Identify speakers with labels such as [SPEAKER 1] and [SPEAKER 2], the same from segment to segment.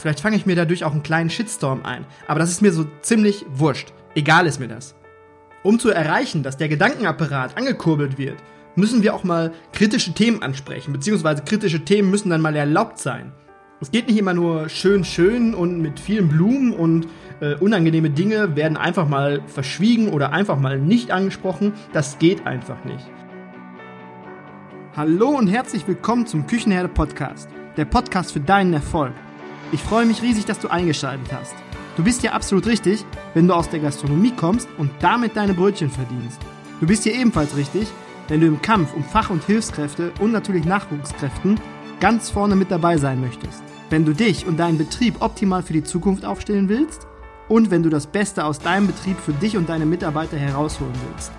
[SPEAKER 1] Vielleicht fange ich mir dadurch auch einen kleinen Shitstorm ein. Aber das ist mir so ziemlich wurscht. Egal ist mir das. Um zu erreichen, dass der Gedankenapparat angekurbelt wird, müssen wir auch mal kritische Themen ansprechen, beziehungsweise kritische Themen müssen dann mal erlaubt sein. Es geht nicht immer nur schön, schön und mit vielen Blumen und äh, unangenehme Dinge werden einfach mal verschwiegen oder einfach mal nicht angesprochen. Das geht einfach nicht. Hallo und herzlich willkommen zum Küchenherde Podcast, der Podcast für deinen Erfolg. Ich freue mich riesig, dass du eingeschaltet hast. Du bist ja absolut richtig, wenn du aus der Gastronomie kommst und damit deine Brötchen verdienst. Du bist hier ebenfalls richtig, wenn du im Kampf um Fach- und Hilfskräfte und natürlich Nachwuchskräften ganz vorne mit dabei sein möchtest. Wenn du dich und deinen Betrieb optimal für die Zukunft aufstellen willst und wenn du das Beste aus deinem Betrieb für dich und deine Mitarbeiter herausholen willst.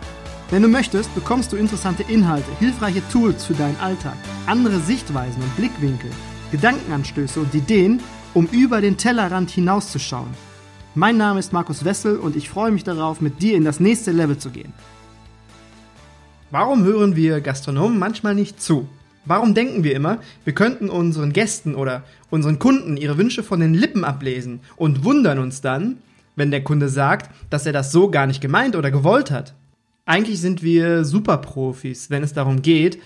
[SPEAKER 1] Wenn du möchtest, bekommst du interessante Inhalte, hilfreiche Tools für deinen Alltag, andere Sichtweisen und Blickwinkel, Gedankenanstöße und Ideen, um über den Tellerrand hinauszuschauen. Mein Name ist Markus Wessel und ich freue mich darauf, mit dir in das nächste Level zu gehen. Warum hören wir Gastronomen manchmal nicht zu? Warum denken wir immer, wir könnten unseren Gästen oder unseren Kunden ihre Wünsche von den Lippen ablesen und wundern uns dann, wenn der Kunde sagt, dass er das so gar nicht gemeint oder gewollt hat? Eigentlich sind wir Superprofis, wenn es darum geht,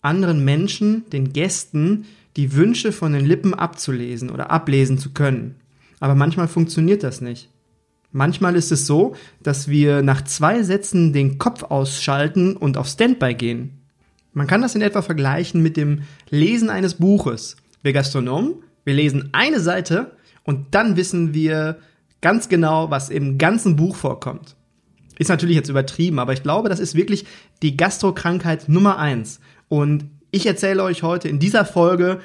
[SPEAKER 1] anderen Menschen, den Gästen, die Wünsche von den Lippen abzulesen oder ablesen zu können. Aber manchmal funktioniert das nicht. Manchmal ist es so, dass wir nach zwei Sätzen den Kopf ausschalten und auf Standby gehen. Man kann das in etwa vergleichen mit dem Lesen eines Buches. Wir Gastronomen, wir lesen eine Seite und dann wissen wir ganz genau, was im ganzen Buch vorkommt. Ist natürlich jetzt übertrieben, aber ich glaube, das ist wirklich die Gastrokrankheit Nummer eins. Und ich erzähle euch heute in dieser Folge,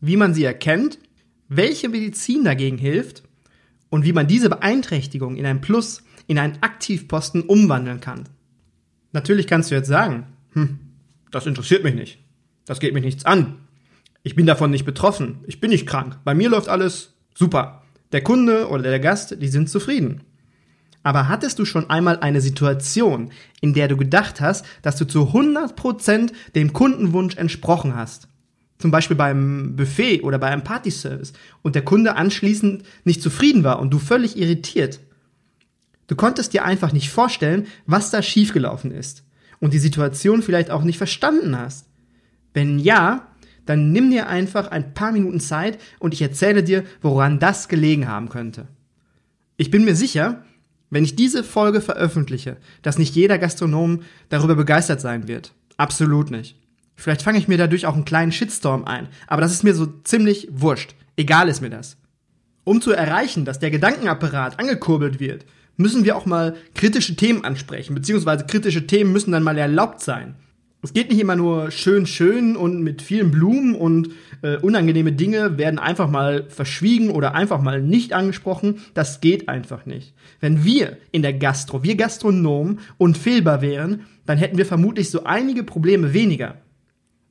[SPEAKER 1] wie man sie erkennt, welche Medizin dagegen hilft und wie man diese Beeinträchtigung in ein Plus, in einen Aktivposten umwandeln kann. Natürlich kannst du jetzt sagen, hm, das interessiert mich nicht. Das geht mich nichts an. Ich bin davon nicht betroffen. Ich bin nicht krank. Bei mir läuft alles super. Der Kunde oder der Gast, die sind zufrieden. Aber hattest du schon einmal eine Situation, in der du gedacht hast, dass du zu 100% dem Kundenwunsch entsprochen hast? Zum Beispiel beim Buffet oder bei einem Partyservice und der Kunde anschließend nicht zufrieden war und du völlig irritiert. Du konntest dir einfach nicht vorstellen, was da schiefgelaufen ist und die Situation vielleicht auch nicht verstanden hast. Wenn ja, dann nimm dir einfach ein paar Minuten Zeit und ich erzähle dir, woran das gelegen haben könnte. Ich bin mir sicher, wenn ich diese Folge veröffentliche, dass nicht jeder Gastronom darüber begeistert sein wird. Absolut nicht. Vielleicht fange ich mir dadurch auch einen kleinen Shitstorm ein, aber das ist mir so ziemlich wurscht. Egal ist mir das. Um zu erreichen, dass der Gedankenapparat angekurbelt wird, müssen wir auch mal kritische Themen ansprechen, beziehungsweise kritische Themen müssen dann mal erlaubt sein. Es geht nicht immer nur schön, schön und mit vielen Blumen und äh, unangenehme Dinge werden einfach mal verschwiegen oder einfach mal nicht angesprochen. Das geht einfach nicht. Wenn wir in der Gastro, wir Gastronomen, unfehlbar wären, dann hätten wir vermutlich so einige Probleme weniger.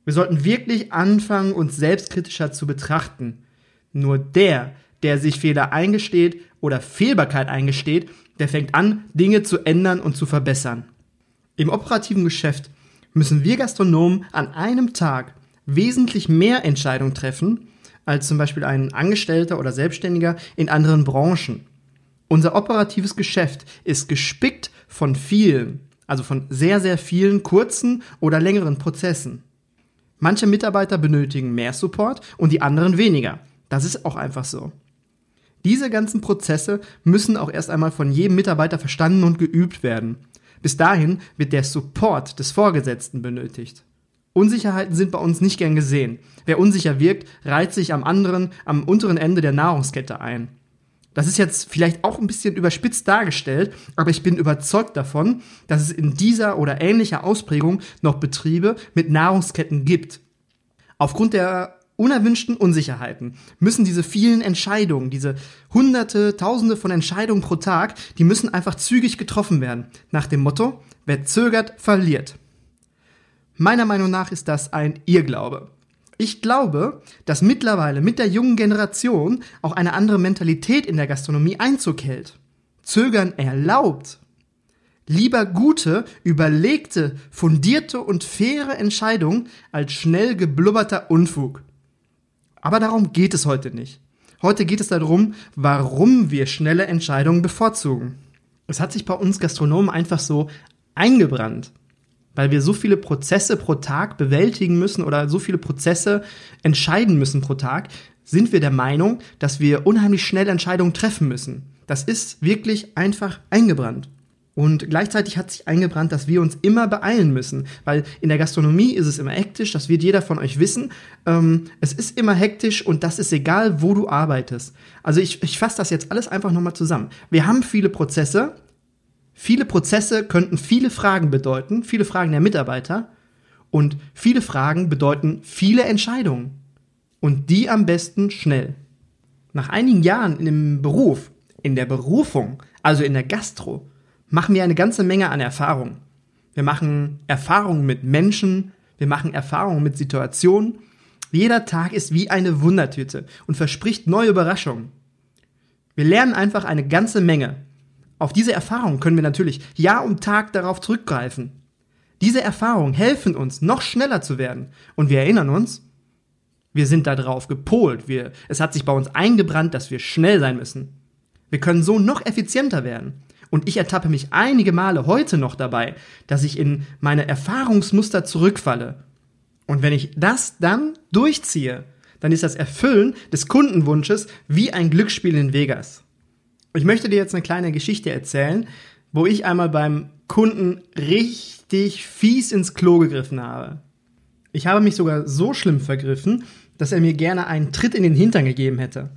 [SPEAKER 1] Wir sollten wirklich anfangen, uns selbstkritischer zu betrachten. Nur der, der sich Fehler eingesteht oder Fehlbarkeit eingesteht, der fängt an, Dinge zu ändern und zu verbessern. Im operativen Geschäft müssen wir Gastronomen an einem Tag wesentlich mehr Entscheidungen treffen als zum Beispiel ein Angestellter oder Selbstständiger in anderen Branchen. Unser operatives Geschäft ist gespickt von vielen, also von sehr, sehr vielen kurzen oder längeren Prozessen. Manche Mitarbeiter benötigen mehr Support und die anderen weniger. Das ist auch einfach so. Diese ganzen Prozesse müssen auch erst einmal von jedem Mitarbeiter verstanden und geübt werden. Bis dahin wird der Support des Vorgesetzten benötigt. Unsicherheiten sind bei uns nicht gern gesehen. Wer unsicher wirkt, reiht sich am anderen, am unteren Ende der Nahrungskette ein. Das ist jetzt vielleicht auch ein bisschen überspitzt dargestellt, aber ich bin überzeugt davon, dass es in dieser oder ähnlicher Ausprägung noch Betriebe mit Nahrungsketten gibt. Aufgrund der unerwünschten Unsicherheiten müssen diese vielen Entscheidungen, diese hunderte, tausende von Entscheidungen pro Tag, die müssen einfach zügig getroffen werden. Nach dem Motto, wer zögert, verliert. Meiner Meinung nach ist das ein Irrglaube. Ich glaube, dass mittlerweile mit der jungen Generation auch eine andere Mentalität in der Gastronomie Einzug hält. Zögern erlaubt. Lieber gute, überlegte, fundierte und faire Entscheidungen als schnell geblubberter Unfug. Aber darum geht es heute nicht. Heute geht es darum, warum wir schnelle Entscheidungen bevorzugen. Es hat sich bei uns Gastronomen einfach so eingebrannt, weil wir so viele Prozesse pro Tag bewältigen müssen oder so viele Prozesse entscheiden müssen pro Tag, sind wir der Meinung, dass wir unheimlich schnell Entscheidungen treffen müssen. Das ist wirklich einfach eingebrannt. Und gleichzeitig hat sich eingebrannt, dass wir uns immer beeilen müssen, weil in der Gastronomie ist es immer hektisch, das wird jeder von euch wissen. Ähm, es ist immer hektisch und das ist egal, wo du arbeitest. Also ich, ich fasse das jetzt alles einfach nochmal zusammen. Wir haben viele Prozesse. Viele Prozesse könnten viele Fragen bedeuten, viele Fragen der Mitarbeiter. Und viele Fragen bedeuten viele Entscheidungen. Und die am besten schnell. Nach einigen Jahren dem Beruf, in der Berufung, also in der Gastro, machen wir eine ganze Menge an Erfahrung. Wir machen Erfahrungen mit Menschen, wir machen Erfahrungen mit Situationen. Jeder Tag ist wie eine Wundertüte und verspricht neue Überraschungen. Wir lernen einfach eine ganze Menge. Auf diese Erfahrungen können wir natürlich Jahr um Tag darauf zurückgreifen. Diese Erfahrungen helfen uns, noch schneller zu werden. Und wir erinnern uns, wir sind darauf gepolt. Wir, es hat sich bei uns eingebrannt, dass wir schnell sein müssen. Wir können so noch effizienter werden. Und ich ertappe mich einige Male heute noch dabei, dass ich in meine Erfahrungsmuster zurückfalle. Und wenn ich das dann durchziehe, dann ist das Erfüllen des Kundenwunsches wie ein Glücksspiel in Vegas. Ich möchte dir jetzt eine kleine Geschichte erzählen, wo ich einmal beim Kunden richtig fies ins Klo gegriffen habe. Ich habe mich sogar so schlimm vergriffen, dass er mir gerne einen Tritt in den Hintern gegeben hätte.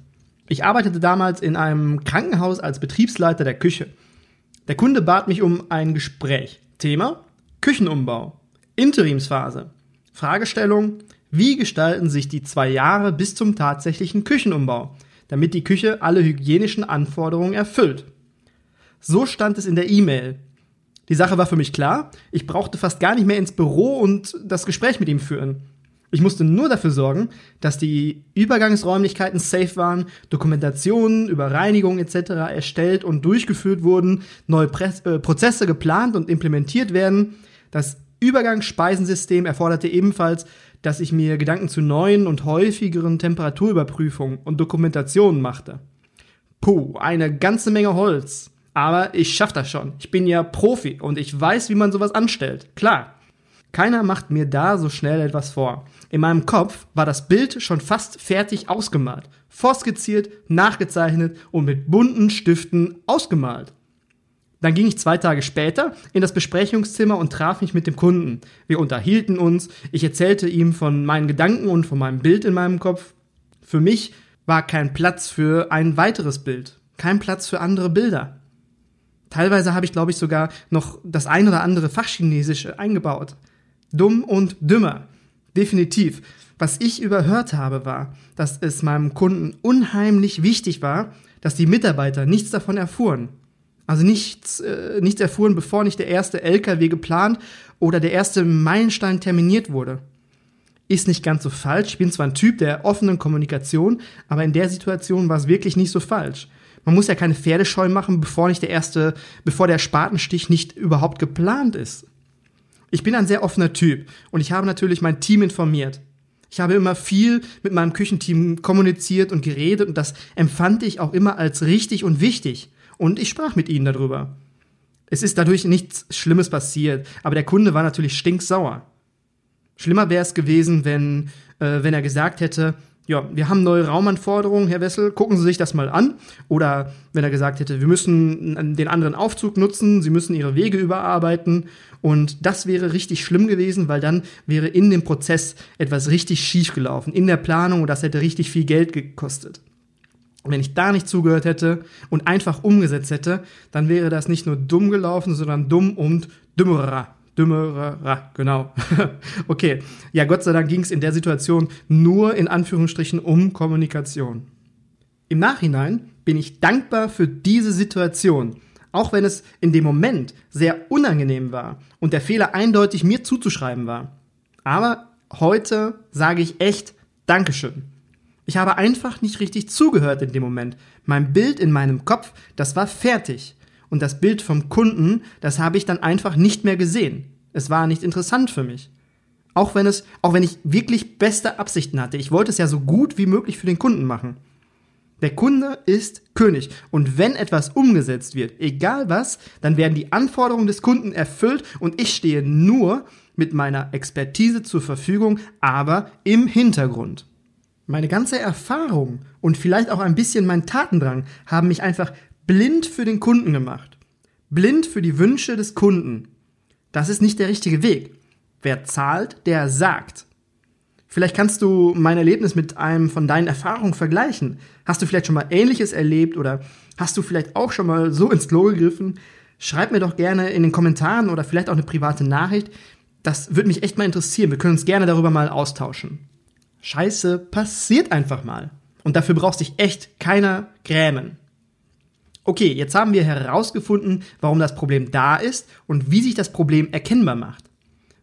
[SPEAKER 1] Ich arbeitete damals in einem Krankenhaus als Betriebsleiter der Küche. Der Kunde bat mich um ein Gespräch. Thema Küchenumbau. Interimsphase. Fragestellung Wie gestalten sich die zwei Jahre bis zum tatsächlichen Küchenumbau, damit die Küche alle hygienischen Anforderungen erfüllt? So stand es in der E-Mail. Die Sache war für mich klar. Ich brauchte fast gar nicht mehr ins Büro und das Gespräch mit ihm führen. Ich musste nur dafür sorgen, dass die Übergangsräumlichkeiten safe waren, Dokumentationen über Reinigung etc. erstellt und durchgeführt wurden, neue Pre äh, Prozesse geplant und implementiert werden. Das Übergangsspeisensystem erforderte ebenfalls, dass ich mir Gedanken zu neuen und häufigeren Temperaturüberprüfungen und Dokumentationen machte. Puh, eine ganze Menge Holz. Aber ich schaff das schon. Ich bin ja Profi und ich weiß, wie man sowas anstellt. Klar. Keiner macht mir da so schnell etwas vor. In meinem Kopf war das Bild schon fast fertig ausgemalt, vorskizziert, nachgezeichnet und mit bunten Stiften ausgemalt. Dann ging ich zwei Tage später in das Besprechungszimmer und traf mich mit dem Kunden. Wir unterhielten uns, ich erzählte ihm von meinen Gedanken und von meinem Bild in meinem Kopf. Für mich war kein Platz für ein weiteres Bild, kein Platz für andere Bilder. Teilweise habe ich, glaube ich, sogar noch das ein oder andere Fachchinesische eingebaut. Dumm und dümmer. Definitiv. Was ich überhört habe, war, dass es meinem Kunden unheimlich wichtig war, dass die Mitarbeiter nichts davon erfuhren. Also nichts, äh, nichts erfuhren, bevor nicht der erste LKW geplant oder der erste Meilenstein terminiert wurde. Ist nicht ganz so falsch. Ich bin zwar ein Typ der offenen Kommunikation, aber in der Situation war es wirklich nicht so falsch. Man muss ja keine Pferdescheu machen, bevor nicht der erste, bevor der Spatenstich nicht überhaupt geplant ist. Ich bin ein sehr offener Typ und ich habe natürlich mein Team informiert. Ich habe immer viel mit meinem Küchenteam kommuniziert und geredet und das empfand ich auch immer als richtig und wichtig. Und ich sprach mit ihnen darüber. Es ist dadurch nichts Schlimmes passiert, aber der Kunde war natürlich stinksauer. Schlimmer wäre es gewesen, wenn, äh, wenn er gesagt hätte, ja, wir haben neue Raumanforderungen, Herr Wessel, gucken Sie sich das mal an. Oder wenn er gesagt hätte, wir müssen den anderen Aufzug nutzen, Sie müssen Ihre Wege überarbeiten. Und das wäre richtig schlimm gewesen, weil dann wäre in dem Prozess etwas richtig schief gelaufen, in der Planung und das hätte richtig viel Geld gekostet. Wenn ich da nicht zugehört hätte und einfach umgesetzt hätte, dann wäre das nicht nur dumm gelaufen, sondern dumm und dümmerer dümmerer, genau. okay, ja, Gott sei Dank ging es in der Situation nur in Anführungsstrichen um Kommunikation. Im Nachhinein bin ich dankbar für diese Situation, auch wenn es in dem Moment sehr unangenehm war und der Fehler eindeutig mir zuzuschreiben war. Aber heute sage ich echt Dankeschön. Ich habe einfach nicht richtig zugehört in dem Moment. Mein Bild in meinem Kopf, das war fertig und das Bild vom Kunden, das habe ich dann einfach nicht mehr gesehen. Es war nicht interessant für mich. Auch wenn es, auch wenn ich wirklich beste Absichten hatte. Ich wollte es ja so gut wie möglich für den Kunden machen. Der Kunde ist König. Und wenn etwas umgesetzt wird, egal was, dann werden die Anforderungen des Kunden erfüllt und ich stehe nur mit meiner Expertise zur Verfügung, aber im Hintergrund. Meine ganze Erfahrung und vielleicht auch ein bisschen mein Tatendrang haben mich einfach blind für den Kunden gemacht. Blind für die Wünsche des Kunden. Das ist nicht der richtige Weg. Wer zahlt, der sagt. Vielleicht kannst du mein Erlebnis mit einem von deinen Erfahrungen vergleichen. Hast du vielleicht schon mal Ähnliches erlebt oder hast du vielleicht auch schon mal so ins Klo gegriffen? Schreib mir doch gerne in den Kommentaren oder vielleicht auch eine private Nachricht. Das würde mich echt mal interessieren. Wir können uns gerne darüber mal austauschen. Scheiße passiert einfach mal. Und dafür brauchst dich echt keiner grämen. Okay, jetzt haben wir herausgefunden, warum das Problem da ist und wie sich das Problem erkennbar macht.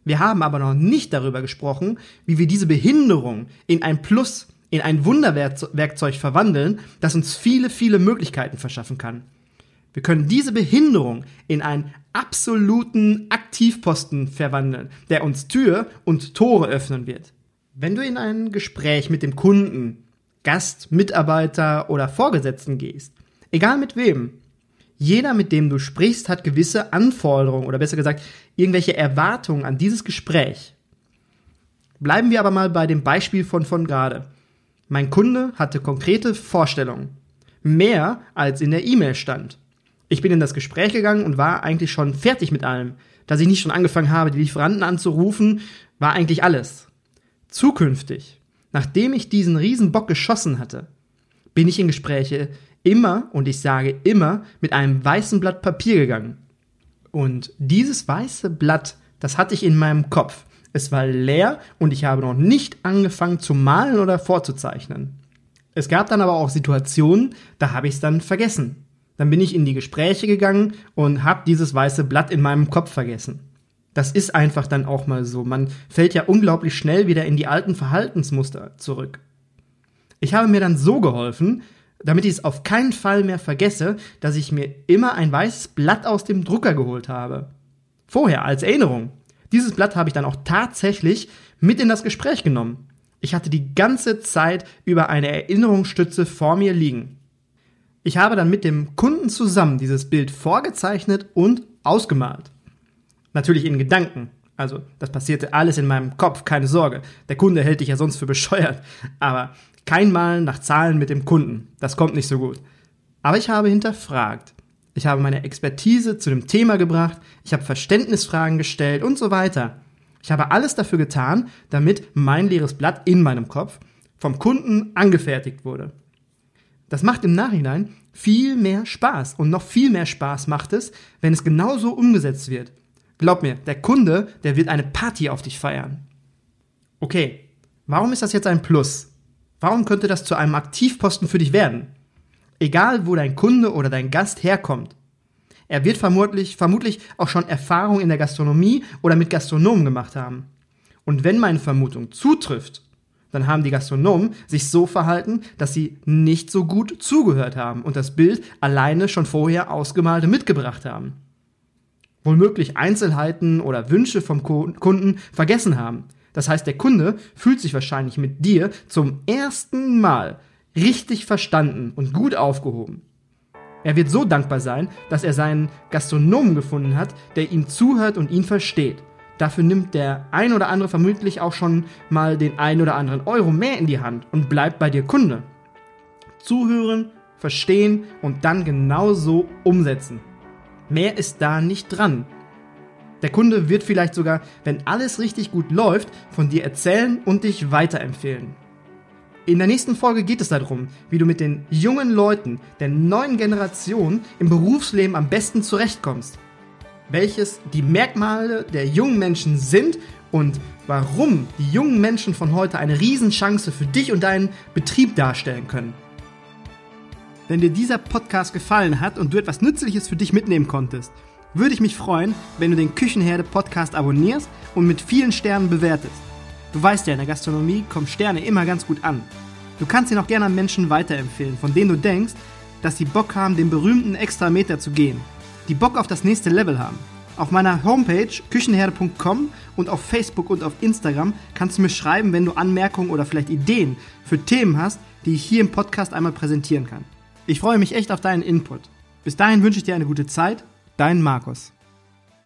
[SPEAKER 1] Wir haben aber noch nicht darüber gesprochen, wie wir diese Behinderung in ein Plus, in ein Wunderwerkzeug verwandeln, das uns viele, viele Möglichkeiten verschaffen kann. Wir können diese Behinderung in einen absoluten Aktivposten verwandeln, der uns Tür und Tore öffnen wird. Wenn du in ein Gespräch mit dem Kunden, Gast, Mitarbeiter oder Vorgesetzten gehst, egal mit wem, jeder, mit dem du sprichst, hat gewisse Anforderungen oder besser gesagt irgendwelche Erwartungen an dieses Gespräch. Bleiben wir aber mal bei dem Beispiel von von gerade. Mein Kunde hatte konkrete Vorstellungen. Mehr als in der E-Mail stand. Ich bin in das Gespräch gegangen und war eigentlich schon fertig mit allem. Dass ich nicht schon angefangen habe, die Lieferanten anzurufen, war eigentlich alles. Zukünftig, nachdem ich diesen Riesenbock geschossen hatte, bin ich in Gespräche immer, und ich sage immer, mit einem weißen Blatt Papier gegangen. Und dieses weiße Blatt, das hatte ich in meinem Kopf. Es war leer und ich habe noch nicht angefangen zu malen oder vorzuzeichnen. Es gab dann aber auch Situationen, da habe ich es dann vergessen. Dann bin ich in die Gespräche gegangen und habe dieses weiße Blatt in meinem Kopf vergessen. Das ist einfach dann auch mal so. Man fällt ja unglaublich schnell wieder in die alten Verhaltensmuster zurück. Ich habe mir dann so geholfen, damit ich es auf keinen Fall mehr vergesse, dass ich mir immer ein weißes Blatt aus dem Drucker geholt habe. Vorher, als Erinnerung. Dieses Blatt habe ich dann auch tatsächlich mit in das Gespräch genommen. Ich hatte die ganze Zeit über eine Erinnerungsstütze vor mir liegen. Ich habe dann mit dem Kunden zusammen dieses Bild vorgezeichnet und ausgemalt. Natürlich in Gedanken. Also, das passierte alles in meinem Kopf, keine Sorge. Der Kunde hält dich ja sonst für bescheuert. Aber kein Malen nach Zahlen mit dem Kunden. Das kommt nicht so gut. Aber ich habe hinterfragt. Ich habe meine Expertise zu dem Thema gebracht, ich habe Verständnisfragen gestellt und so weiter. Ich habe alles dafür getan, damit mein leeres Blatt in meinem Kopf vom Kunden angefertigt wurde. Das macht im Nachhinein viel mehr Spaß und noch viel mehr Spaß macht es, wenn es genauso umgesetzt wird. Glaub mir, der Kunde, der wird eine Party auf dich feiern. Okay, warum ist das jetzt ein Plus? Warum könnte das zu einem Aktivposten für dich werden? Egal, wo dein Kunde oder dein Gast herkommt. Er wird vermutlich, vermutlich auch schon Erfahrung in der Gastronomie oder mit Gastronomen gemacht haben. Und wenn meine Vermutung zutrifft, dann haben die Gastronomen sich so verhalten, dass sie nicht so gut zugehört haben und das Bild alleine schon vorher ausgemalte mitgebracht haben. Womöglich Einzelheiten oder Wünsche vom Kunden vergessen haben. Das heißt, der Kunde fühlt sich wahrscheinlich mit dir zum ersten Mal richtig verstanden und gut aufgehoben. Er wird so dankbar sein, dass er seinen Gastronomen gefunden hat, der ihm zuhört und ihn versteht. Dafür nimmt der ein oder andere vermutlich auch schon mal den ein oder anderen Euro mehr in die Hand und bleibt bei dir Kunde. Zuhören, verstehen und dann genauso umsetzen. Mehr ist da nicht dran. Der Kunde wird vielleicht sogar, wenn alles richtig gut läuft, von dir erzählen und dich weiterempfehlen. In der nächsten Folge geht es darum, wie du mit den jungen Leuten der neuen Generation im Berufsleben am besten zurechtkommst. Welches die Merkmale der jungen Menschen sind und warum die jungen Menschen von heute eine Riesenchance für dich und deinen Betrieb darstellen können. Wenn dir dieser Podcast gefallen hat und du etwas Nützliches für dich mitnehmen konntest, würde ich mich freuen, wenn du den Küchenherde Podcast abonnierst und mit vielen Sternen bewertest. Du weißt ja, in der Gastronomie kommen Sterne immer ganz gut an. Du kannst ihn auch gerne an Menschen weiterempfehlen, von denen du denkst, dass sie Bock haben, den berühmten extra Meter zu gehen. Die Bock auf das nächste Level haben. Auf meiner Homepage küchenherde.com und auf Facebook und auf Instagram kannst du mir schreiben, wenn du Anmerkungen oder vielleicht Ideen für Themen hast, die ich hier im Podcast einmal präsentieren kann. Ich freue mich echt auf deinen Input. Bis dahin wünsche ich dir eine gute Zeit. Dein Markus.